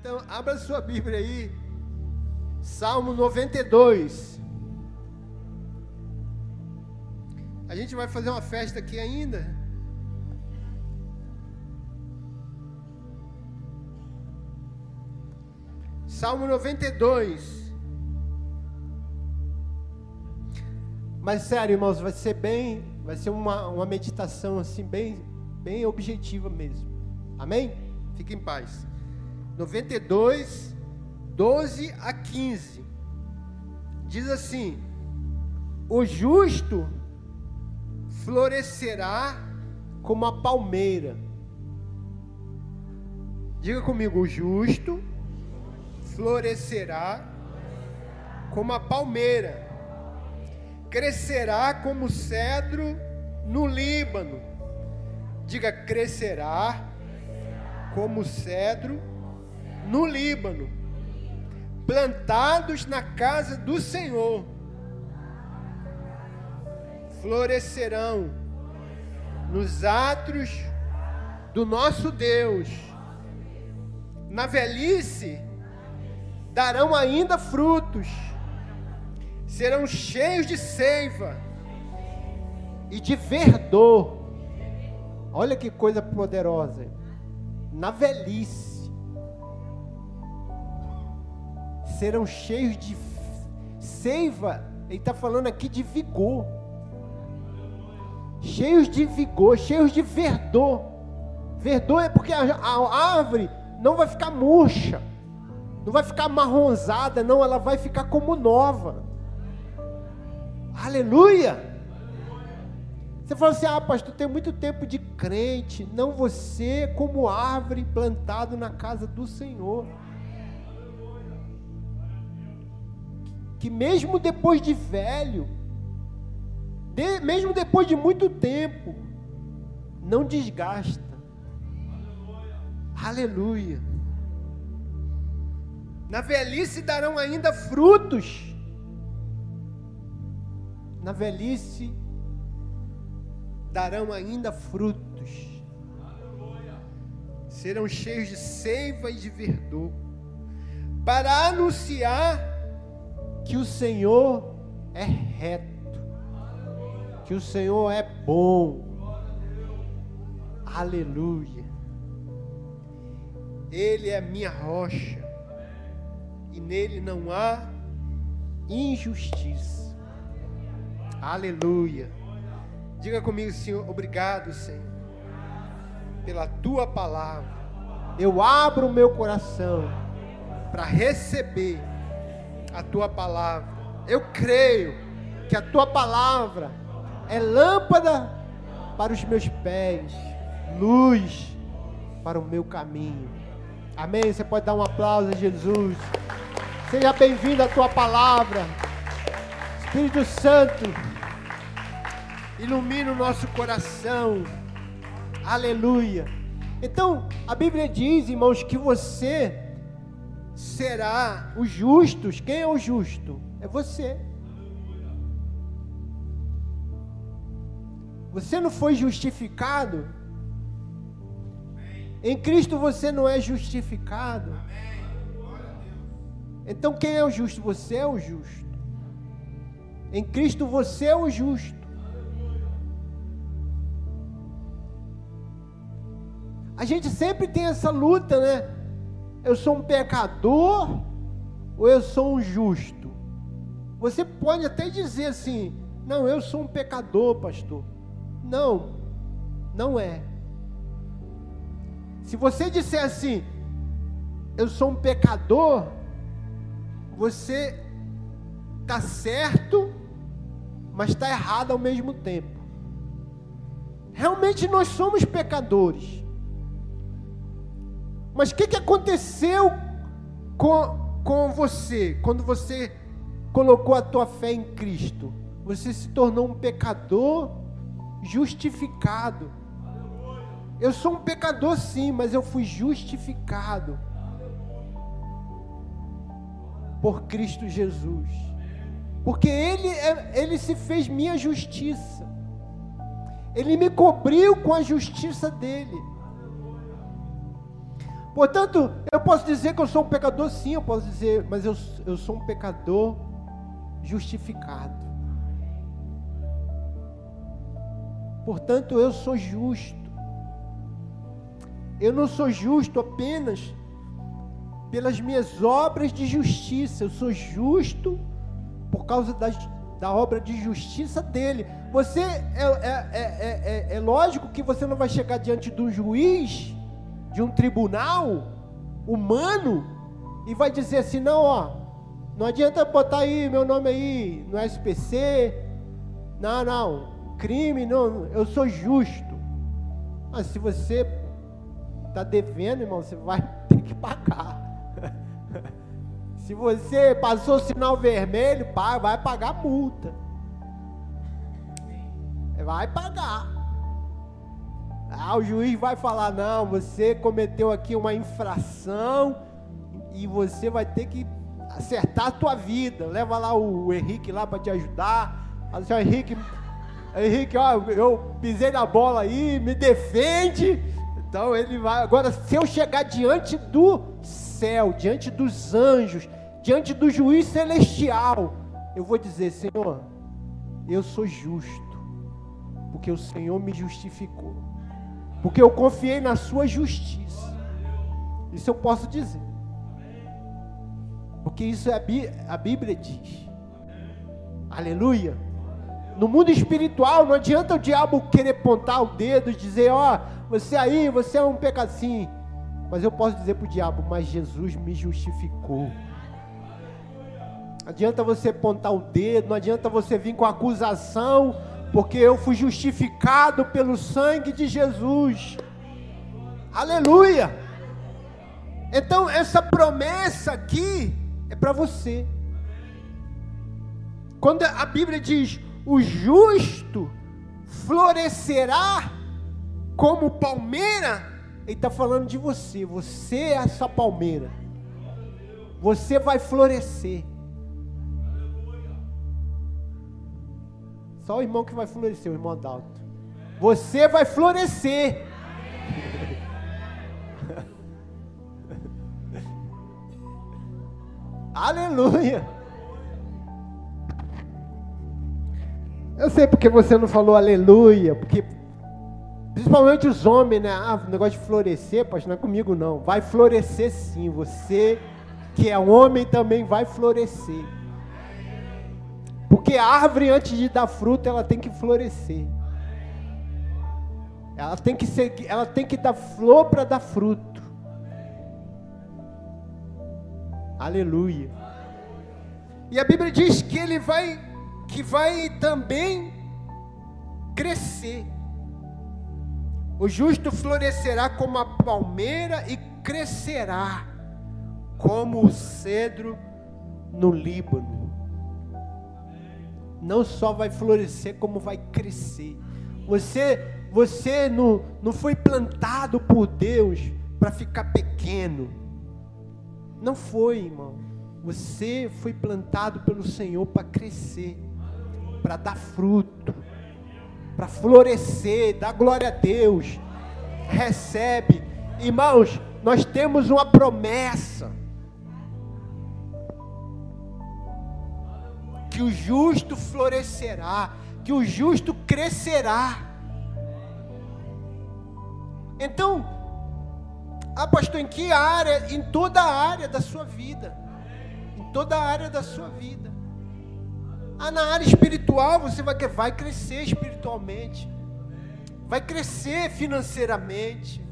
Então, abra sua Bíblia aí. Salmo 92. A gente vai fazer uma festa aqui ainda. Salmo 92. Mas sério, irmãos, vai ser bem, vai ser uma, uma meditação assim bem, bem objetiva mesmo. Amém? Fique em paz. 92, 12 a 15. Diz assim: O justo florescerá como a palmeira. Diga comigo, o justo florescerá como a palmeira, crescerá como o cedro no Líbano. Diga, crescerá como o cedro no Líbano, plantados na casa do Senhor, florescerão nos atos do nosso Deus. Na velhice darão ainda frutos, serão cheios de seiva e de verdor. Olha que coisa poderosa. Na velhice serão cheios de seiva, ele está falando aqui de vigor. Cheios de vigor, cheios de verdor. Verdor é porque a, a árvore não vai ficar murcha, não vai ficar marronzada, não, ela vai ficar como nova. Aleluia! Você fala assim: ah, pastor, tem muito tempo de crente. Não você, como árvore plantado na casa do Senhor. Que mesmo depois de velho, de, mesmo depois de muito tempo, não desgasta. Aleluia. Aleluia. Na velhice darão ainda frutos. Na velhice darão ainda frutos. Aleluia. Serão cheios de seiva e de verdor. Para anunciar que o Senhor é reto, que o Senhor é bom. Aleluia. Ele é minha rocha e nele não há injustiça. Aleluia. Diga comigo, Senhor, obrigado, Senhor, pela tua palavra. Eu abro o meu coração para receber a tua palavra. Eu creio que a tua palavra é lâmpada para os meus pés, luz para o meu caminho. Amém? Você pode dar um aplauso a Jesus. Seja bem-vindo à tua palavra. Espírito Santo, ilumina o nosso coração. Aleluia. Então, a Bíblia diz, irmãos, que você será os justos. Quem é o justo? É você. Você não foi justificado? Em Cristo você não é justificado. Então quem é o justo? Você é o justo. Em Cristo você é o justo. A gente sempre tem essa luta, né? Eu sou um pecador ou eu sou um justo? Você pode até dizer assim: não, eu sou um pecador, pastor. Não, não é. Se você disser assim, eu sou um pecador, você está certo, mas está errado ao mesmo tempo. Realmente nós somos pecadores. Mas o que, que aconteceu com, com você quando você colocou a tua fé em Cristo? Você se tornou um pecador justificado. Eu sou um pecador sim, mas eu fui justificado por Cristo Jesus. Porque ele, é, ele se fez minha justiça. Ele me cobriu com a justiça dele. Portanto, eu posso dizer que eu sou um pecador, sim, eu posso dizer, mas eu, eu sou um pecador justificado. Portanto, eu sou justo. Eu não sou justo apenas pelas minhas obras de justiça, eu sou justo por causa das, da obra de justiça dele. Você é, é, é, é, lógico que você não vai chegar diante um juiz, de um tribunal humano, e vai dizer assim: não, ó, não adianta botar aí meu nome aí no SPC, não, não, crime, não, eu sou justo. Mas se você está devendo, irmão, você vai ter que pagar. Se você passou o sinal vermelho, vai pagar multa. Vai pagar. Ah, o juiz vai falar: não, você cometeu aqui uma infração e você vai ter que acertar a tua vida. Leva lá o Henrique lá para te ajudar. Fala assim, Henrique, Henrique, ó, eu pisei na bola aí, me defende. Então ele vai. Agora, se eu chegar diante do céu, diante dos anjos, diante do juiz celestial, eu vou dizer: Senhor, eu sou justo, porque o Senhor me justificou, porque eu confiei na Sua justiça. Isso eu posso dizer, porque isso é a Bíblia diz. Aleluia. No mundo espiritual, não adianta o diabo querer apontar o dedo e dizer: Ó, oh, você aí, você é um pecadinho. Mas eu posso dizer para o diabo: Mas Jesus me justificou. Não adianta você apontar o dedo, não adianta você vir com acusação, porque eu fui justificado pelo sangue de Jesus. Aleluia! Então, essa promessa aqui é para você. Quando a Bíblia diz: o justo florescerá como palmeira, ele está falando de você. Você é essa palmeira. Você vai florescer. Só o irmão que vai florescer, o irmão Adalto. Você vai florescer. Aleluia. Eu sei porque você não falou aleluia, porque principalmente os homens, né? Ah, o negócio de florescer, pastor, não é comigo não. Vai florescer sim. Você que é homem também vai florescer. Porque a árvore, antes de dar fruto, ela tem que florescer. Ela tem que, ser, ela tem que dar flor para dar fruto. Aleluia. E a Bíblia diz que ele vai, que vai também crescer. O justo florescerá como a palmeira e crescerá como o cedro no Líbano não só vai florescer, como vai crescer. Você, você não, não foi plantado por Deus para ficar pequeno. Não foi, irmão. Você foi plantado pelo Senhor para crescer, para dar fruto, para florescer, dar glória a Deus. Recebe, irmãos, nós temos uma promessa. Que o justo florescerá, que o justo crescerá. Então, ah, pastor, em que área? Em toda a área da sua vida. Em toda a área da sua vida. Ah, na área espiritual você vai, vai crescer espiritualmente. Vai crescer financeiramente.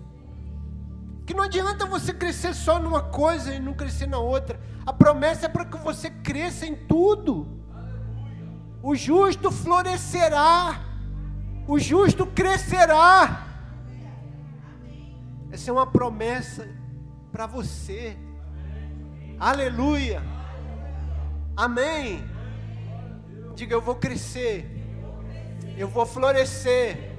Que não adianta você crescer só numa coisa e não crescer na outra. A promessa é para que você cresça em tudo. O justo florescerá. O justo crescerá. Essa é uma promessa para você. Aleluia. Amém. Diga, eu vou crescer. Eu vou florescer.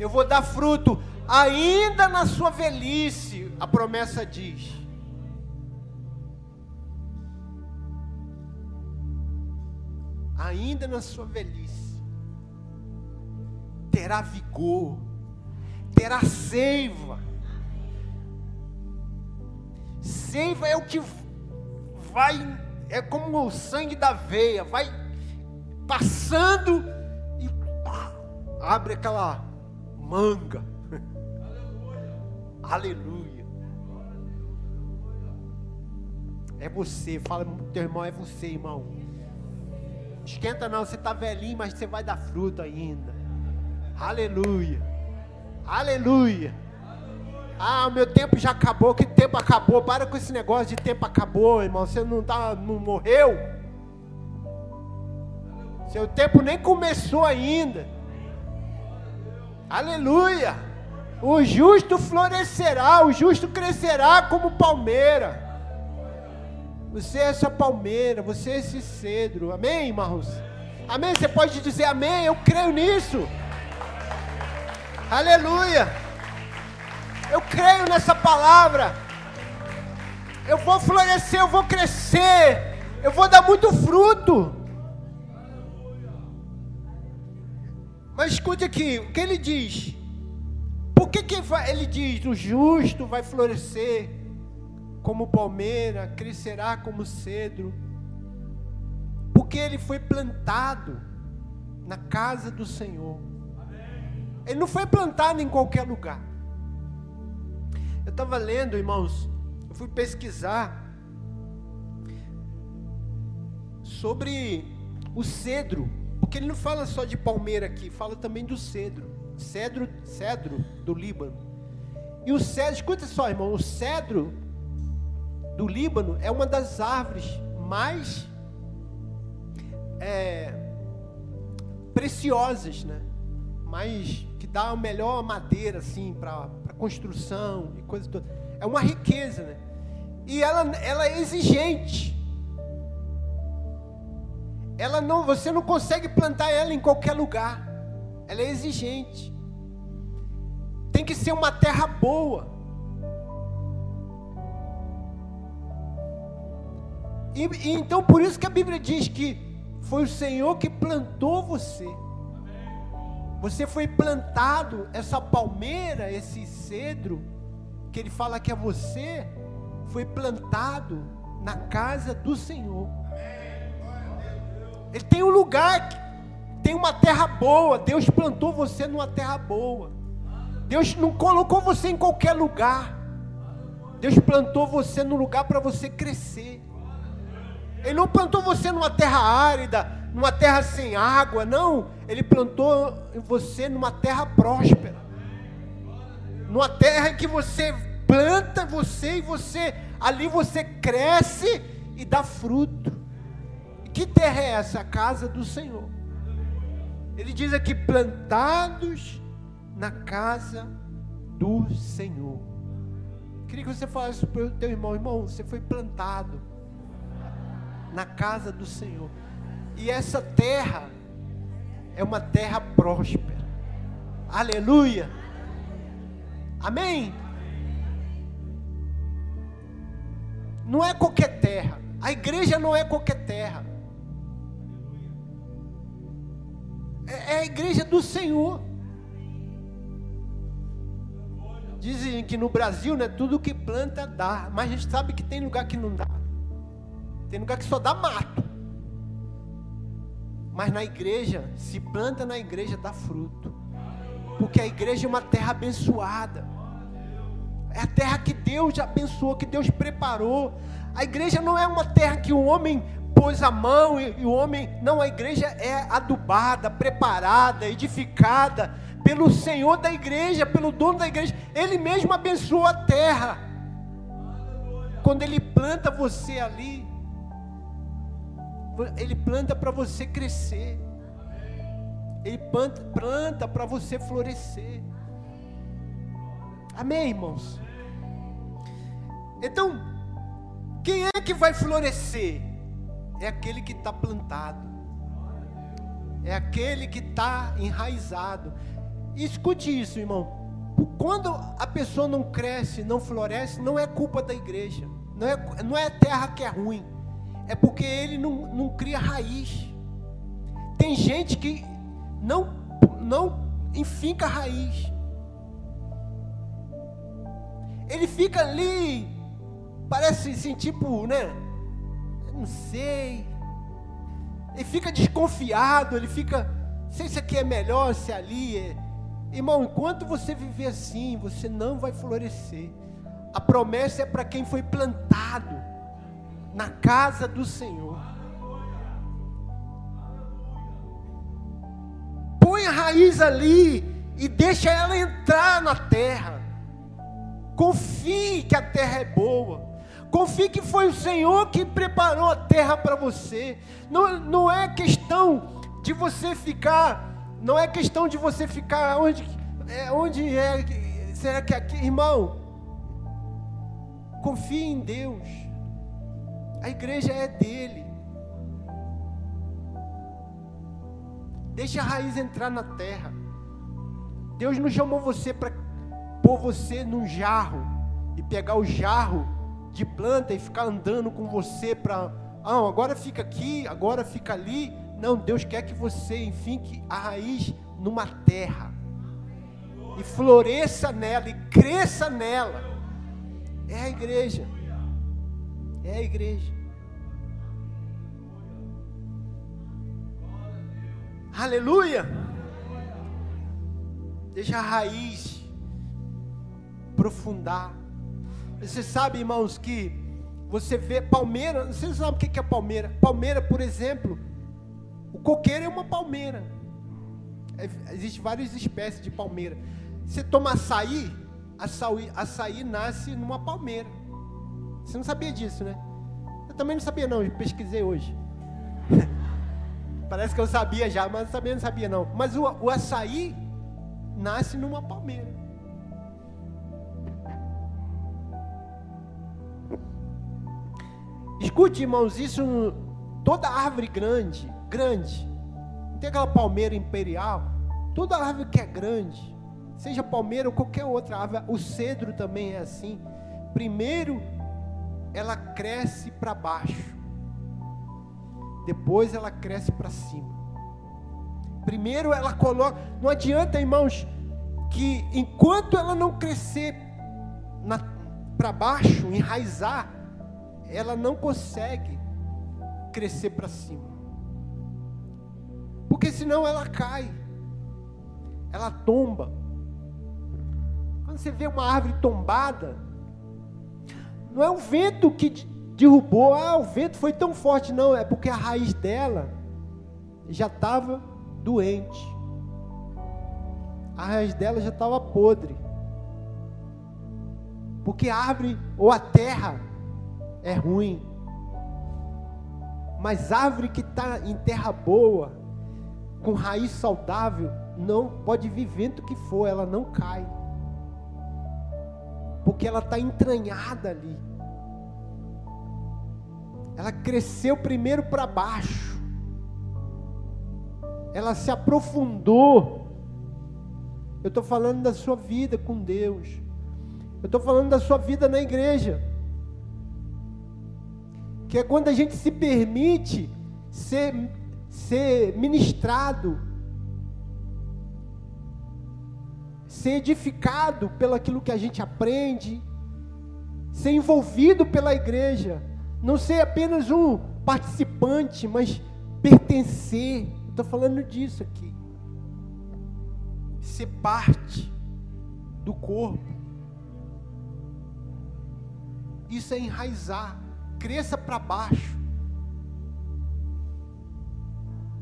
Eu vou dar fruto. Ainda na sua velhice, a promessa diz. Ainda na sua velhice, terá vigor, terá seiva. seiva é o que vai, é como o sangue da veia, vai passando e abre aquela manga. Aleluia. É você, fala teu irmão, é você, irmão. Esquenta não, você está velhinho, mas você vai dar fruto ainda. Aleluia. Aleluia. Ah, o meu tempo já acabou. Que tempo acabou? Para com esse negócio de tempo acabou, irmão. Você não, tá, não morreu? Seu tempo nem começou ainda. Aleluia. O justo florescerá, o justo crescerá como palmeira. Você é essa palmeira, você é esse cedro. Amém, irmãos? Amém? Você pode dizer amém? Eu creio nisso. Aleluia. Eu creio nessa palavra. Eu vou florescer, eu vou crescer. Eu vou dar muito fruto. Mas escute aqui, o que ele diz? Por que, que ele diz: o justo vai florescer como palmeira, crescerá como cedro? Porque ele foi plantado na casa do Senhor. Ele não foi plantado em qualquer lugar. Eu estava lendo, irmãos, eu fui pesquisar sobre o cedro, porque ele não fala só de palmeira aqui, fala também do cedro, cedro, cedro do Líbano. E o cedro, escuta só, irmão, o cedro do Líbano é uma das árvores mais é, preciosas, né? Mais que dá a melhor madeira assim para construção e coisa toda. É uma riqueza, né? E ela, ela é exigente. Ela não, você não consegue plantar ela em qualquer lugar. Ela é exigente. Tem que ser uma terra boa. E, e então por isso que a Bíblia diz que foi o Senhor que plantou você. Você foi plantado, essa palmeira, esse cedro, que ele fala que é você, foi plantado na casa do Senhor. Ele tem um lugar, tem uma terra boa. Deus plantou você numa terra boa. Deus não colocou você em qualquer lugar. Deus plantou você num lugar para você crescer. Ele não plantou você numa terra árida, numa terra sem água, não. Ele plantou você numa terra próspera. Numa terra em que você planta você e você ali você cresce e dá fruto. E que terra é essa? A casa do Senhor. Ele diz aqui plantados na casa do Senhor. Queria que você falasse para o teu irmão, irmão, você foi plantado na casa do Senhor. E essa terra é uma terra próspera. Aleluia. Amém? Não é qualquer terra. A igreja não é qualquer terra. É, é a igreja do Senhor. Dizem que no Brasil, né, tudo que planta dá, mas a gente sabe que tem lugar que não dá. Tem lugar que só dá mato. Mas na igreja, se planta na igreja, dá fruto. Porque a igreja é uma terra abençoada. É a terra que Deus abençoou, que Deus preparou. A igreja não é uma terra que o homem pôs a mão e, e o homem. Não, a igreja é adubada, preparada, edificada pelo Senhor da igreja, pelo dono da igreja. Ele mesmo abençoou a terra. Quando ele planta você ali, ele planta para você crescer. Ele planta, para você florescer. Amém, irmãos? Então, quem é que vai florescer? É aquele que está plantado, é aquele que está enraizado. E escute isso, irmão. Quando a pessoa não cresce, não floresce, não é culpa da igreja, não é, não é a terra que é ruim é porque ele não, não cria raiz. Tem gente que não, não enfinca raiz. Ele fica ali parece assim, tipo, né? Não sei. Ele fica desconfiado, ele fica, sei se aqui é melhor, se ali é. Irmão, enquanto você viver assim, você não vai florescer. A promessa é para quem foi plantado na casa do Senhor. Põe a raiz ali e deixa ela entrar na terra. Confie que a terra é boa. Confie que foi o Senhor que preparou a terra para você. Não, não é questão de você ficar, não é questão de você ficar onde é, onde é, será que aqui, irmão? Confie em Deus. A igreja é dele. Deixa a raiz entrar na terra. Deus não chamou você para pôr você num jarro e pegar o jarro de planta e ficar andando com você para, ah, agora fica aqui, agora fica ali. Não, Deus quer que você, enfim, que a raiz numa terra e floresça nela e cresça nela. É a igreja. É a igreja. Aleluia. Deixa a raiz profundar. Você sabe, irmãos, que você vê palmeira, você sabe o que é palmeira? Palmeira, por exemplo, o coqueiro é uma palmeira. É, Existem várias espécies de palmeira. Você toma açaí, açaí, açaí nasce numa palmeira. Você não sabia disso, né? Eu também não sabia não, eu pesquisei hoje. Parece que eu sabia já, mas também não sabia não. Mas o, o açaí nasce numa palmeira. Escute, irmãos, isso toda árvore grande, grande, tem aquela palmeira imperial, toda árvore que é grande, seja palmeira ou qualquer outra árvore, o cedro também é assim. Primeiro ela cresce para baixo, depois ela cresce para cima. Primeiro ela coloca. Não adianta, irmãos, que enquanto ela não crescer para baixo, enraizar, ela não consegue crescer para cima. Porque senão ela cai, ela tomba. Quando você vê uma árvore tombada, não é o vento que derrubou, ah, o vento foi tão forte, não, é porque a raiz dela já estava doente. A raiz dela já estava podre. Porque a árvore ou a terra é ruim. Mas árvore que está em terra boa, com raiz saudável, não pode vir vento que for, ela não cai. Porque ela está entranhada ali. Ela cresceu primeiro para baixo ela se aprofundou. Eu estou falando da sua vida com Deus. Eu estou falando da sua vida na igreja. Que é quando a gente se permite ser, ser ministrado, ser edificado pelo aquilo que a gente aprende, ser envolvido pela igreja, não ser apenas um participante, mas pertencer estou falando disso aqui. Ser parte do corpo. Isso é enraizar. Cresça para baixo.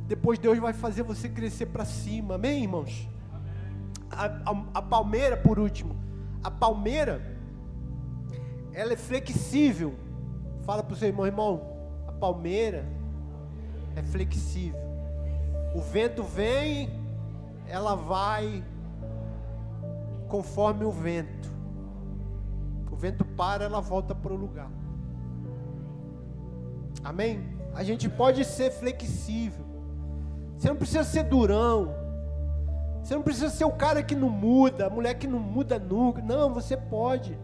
Depois Deus vai fazer você crescer para cima. Amém, irmãos? A, a, a palmeira, por último. A palmeira, ela é flexível. Fala para o seu irmão, irmão. A palmeira é flexível. O vento vem, ela vai conforme o vento. O vento para, ela volta para o lugar. Amém? A gente pode ser flexível. Você não precisa ser durão. Você não precisa ser o cara que não muda, a mulher que não muda nunca. Não, você pode.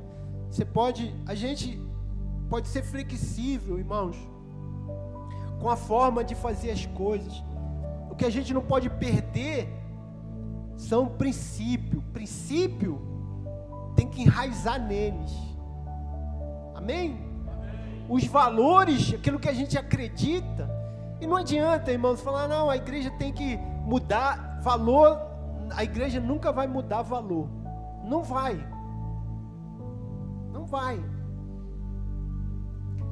Você pode. A gente pode ser flexível, irmãos, com a forma de fazer as coisas. O que a gente não pode perder são princípio. Princípio tem que enraizar neles. Amém? os valores, aquilo que a gente acredita. E não adianta, irmãos, falar, não, a igreja tem que mudar valor. A igreja nunca vai mudar valor. Não vai. Não vai.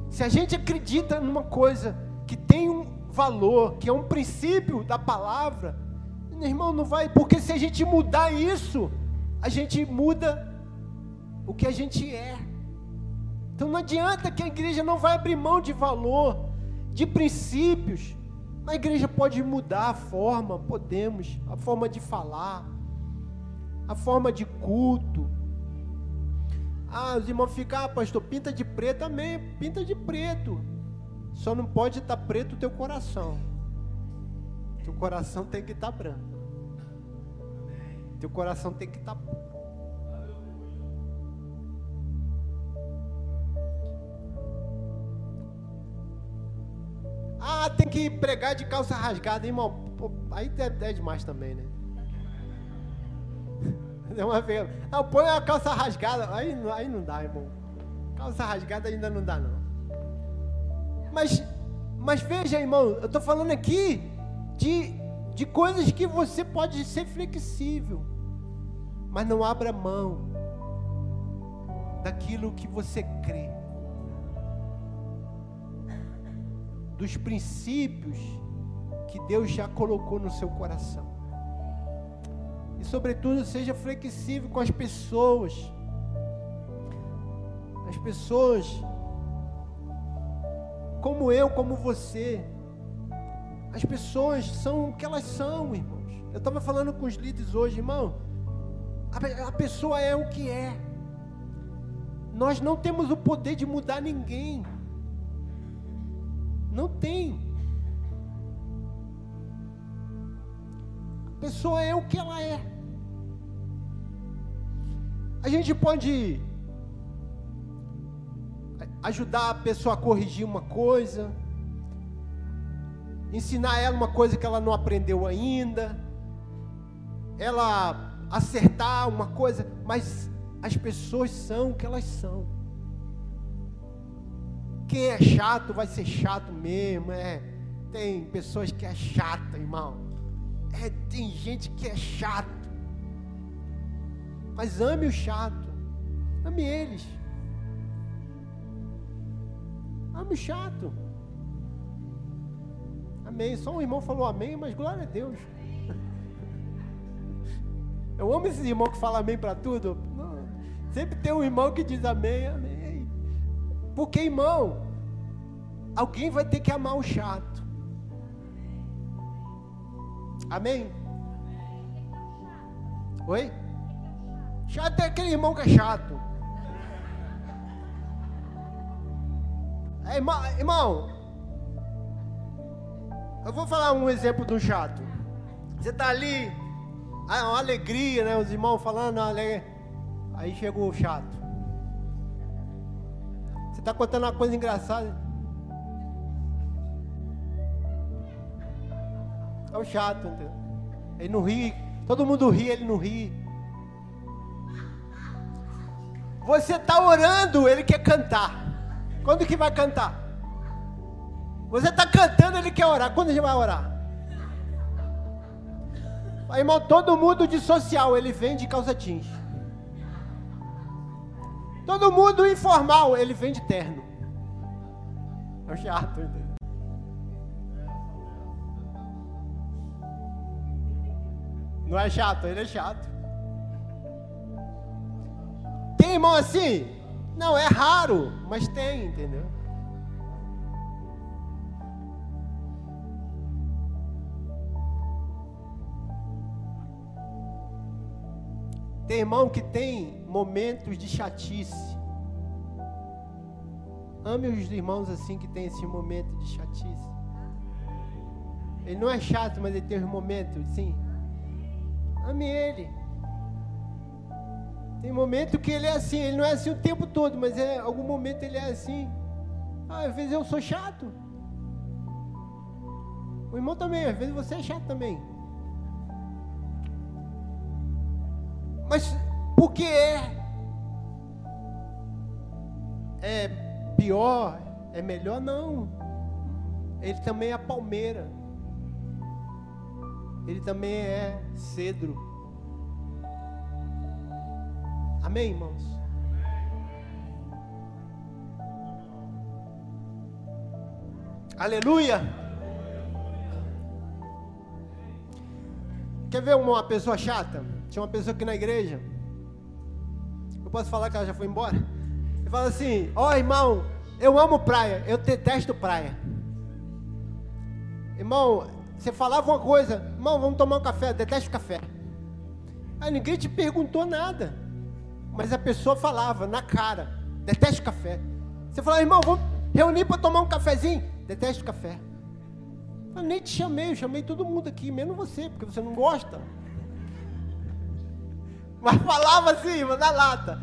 Se a gente acredita numa coisa que tem um valor, que é um princípio da palavra, irmão, não vai, porque se a gente mudar isso, a gente muda o que a gente é. Então não adianta que a igreja não vai abrir mão de valor, de princípios. A igreja pode mudar a forma, podemos, a forma de falar, a forma de culto. Ah, os irmãos ficam, ah, pastor, pinta de preto, amém, pinta de preto. Só não pode estar preto o teu coração. Teu coração tem que estar branco. Teu coração tem que estar Ah, tem que pregar de calça rasgada, irmão. Pô, aí é, é, demais também, né? É uma vez. Não, põe a calça rasgada. Aí, aí não dá, irmão. Calça rasgada ainda não dá, não. Mas, mas veja, irmão, eu estou falando aqui de, de coisas que você pode ser flexível. Mas não abra mão daquilo que você crê. Dos princípios que Deus já colocou no seu coração. E, sobretudo, seja flexível com as pessoas. As pessoas, como eu, como você, as pessoas são o que elas são, irmãos. Eu estava falando com os líderes hoje, irmão. A, pessoa é o que é. Nós não temos o poder de mudar ninguém. Não tem. A pessoa é o que ela é. A gente pode ajudar a pessoa a corrigir uma coisa, ensinar ela uma coisa que ela não aprendeu ainda, ela acertar uma coisa, mas as pessoas são o que elas são. Quem é chato vai ser chato mesmo, é. Tem pessoas que é chata, irmão. É, tem gente que é chato. Mas ame o chato. Ame eles. Ame o chato. Amém. Só um irmão falou amém, mas glória a Deus. Eu amo esses irmãos que falam amém para tudo. Sempre tem um irmão que diz amém, amém. Porque, irmão, alguém vai ter que amar o chato. Amém? Oi? Chato é aquele irmão que é chato. É, irmão, eu vou falar um exemplo do chato. Você está ali, ah, uma alegria, né? Os irmãos falando, aí chegou o chato. Você está contando uma coisa engraçada. É o chato, entendeu? Ele não ri. Todo mundo ri, ele não ri. Você está orando, ele quer cantar. Quando que vai cantar? Você está cantando, ele quer orar. Quando a gente vai orar? Irmão, todo mundo de social, ele vem de calça jeans. Todo mundo informal, ele vem de terno. É o chato, entendeu? Não é chato, ele é chato. Tem irmão assim? Não, é raro, mas tem, entendeu? Tem irmão que tem momentos de chatice. Ame os irmãos assim que tem esse momento de chatice. Ele não é chato, mas ele tem os momentos, sim. Ame ele. Tem momento que ele é assim, ele não é assim o tempo todo, mas é algum momento ele é assim. Ah, às vezes eu sou chato. O irmão também, às vezes você é chato também. Mas porque é é pior, é melhor não. Ele também é palmeira. Ele também é cedro. Amém, irmãos? Aleluia! Quer ver uma pessoa chata? Tinha uma pessoa aqui na igreja. Eu posso falar que ela já foi embora? Ele fala assim: Ó oh, irmão, eu amo praia, eu detesto praia. Irmão, você falava uma coisa, irmão, vamos tomar um café, eu detesto café. Aí ninguém te perguntou nada. Mas a pessoa falava na cara, detesto café. Você falava, irmão, vamos reunir para tomar um cafezinho? Detesto café. Eu nem te chamei, eu chamei todo mundo aqui, menos você, porque você não gosta. Mas falava assim, na lata.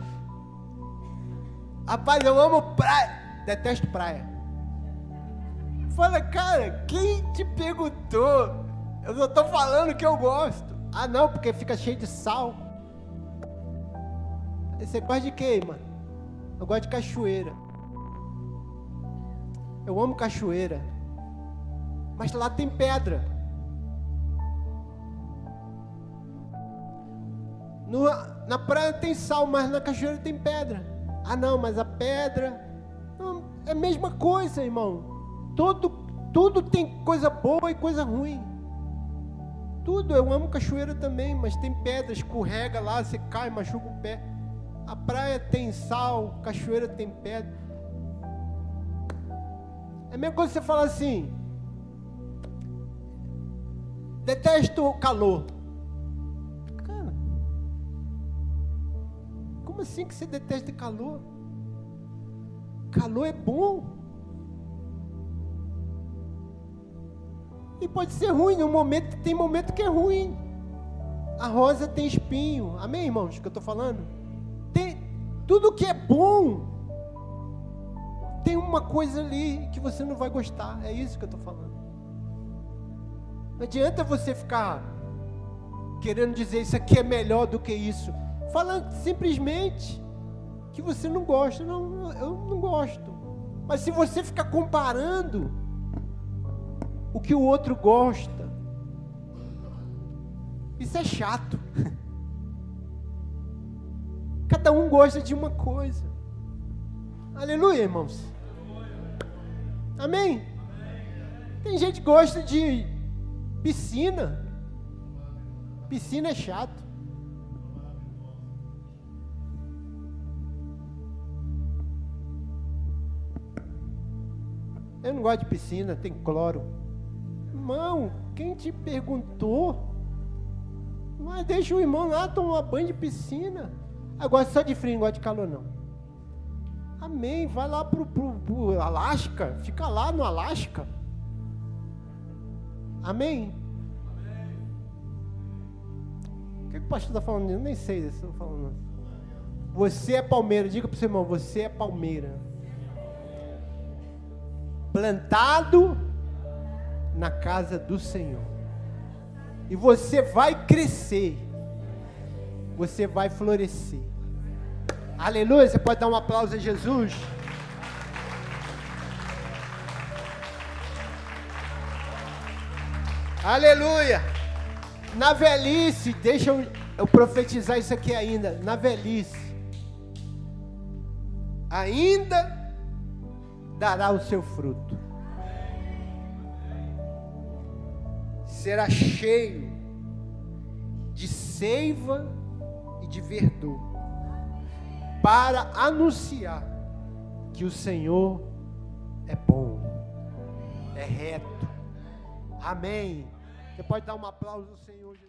Rapaz, eu amo praia. Detesto praia. Fala, cara, quem te perguntou? Eu não estou falando que eu gosto. Ah, não, porque fica cheio de sal. Você gosta de quê, mano? Eu gosto de cachoeira. Eu amo cachoeira. Mas lá tem pedra. No, na praia tem sal, mas na cachoeira tem pedra. Ah, não, mas a pedra. Não, é a mesma coisa, irmão. Todo, tudo tem coisa boa e coisa ruim. Tudo, eu amo cachoeira também, mas tem pedra, escorrega lá, você cai, machuca o pé. A praia tem sal, cachoeira tem pedra. É a mesma coisa você falar assim: detesto o calor. Como assim que você detesta calor? Calor é bom. E pode ser ruim, momento tem momento que é ruim. A rosa tem espinho. Amém, irmãos? Que eu estou falando. Tem tudo que é bom. Tem uma coisa ali que você não vai gostar. É isso que eu estou falando. Não adianta você ficar querendo dizer isso aqui é melhor do que isso falando simplesmente que você não gosta. Não, eu não gosto. Mas se você ficar comparando o que o outro gosta, isso é chato. Cada um gosta de uma coisa. Aleluia, irmãos. Amém? Tem gente que gosta de piscina. Piscina é chato. Eu não gosto de piscina, tem cloro. Irmão, quem te perguntou? Mas deixa o irmão lá tomar banho de piscina. Agora só de frio, não gosta de calor não. Amém. Vai lá pro, pro, pro Alasca. Fica lá no Alasca. Amém? O que, que o pastor está falando? Eu nem sei se estou falando. Você é palmeira. Diga para o seu irmão, você é palmeira plantado na casa do Senhor. E você vai crescer. Você vai florescer. Aleluia. Você pode dar um aplauso a Jesus? Aleluia. Na velhice, deixa eu, eu profetizar isso aqui ainda. Na velhice, ainda dará o seu fruto. Será cheio de seiva e de verdor, para anunciar que o Senhor é bom, é reto. Amém. Você pode dar um aplauso ao Senhor Jesus.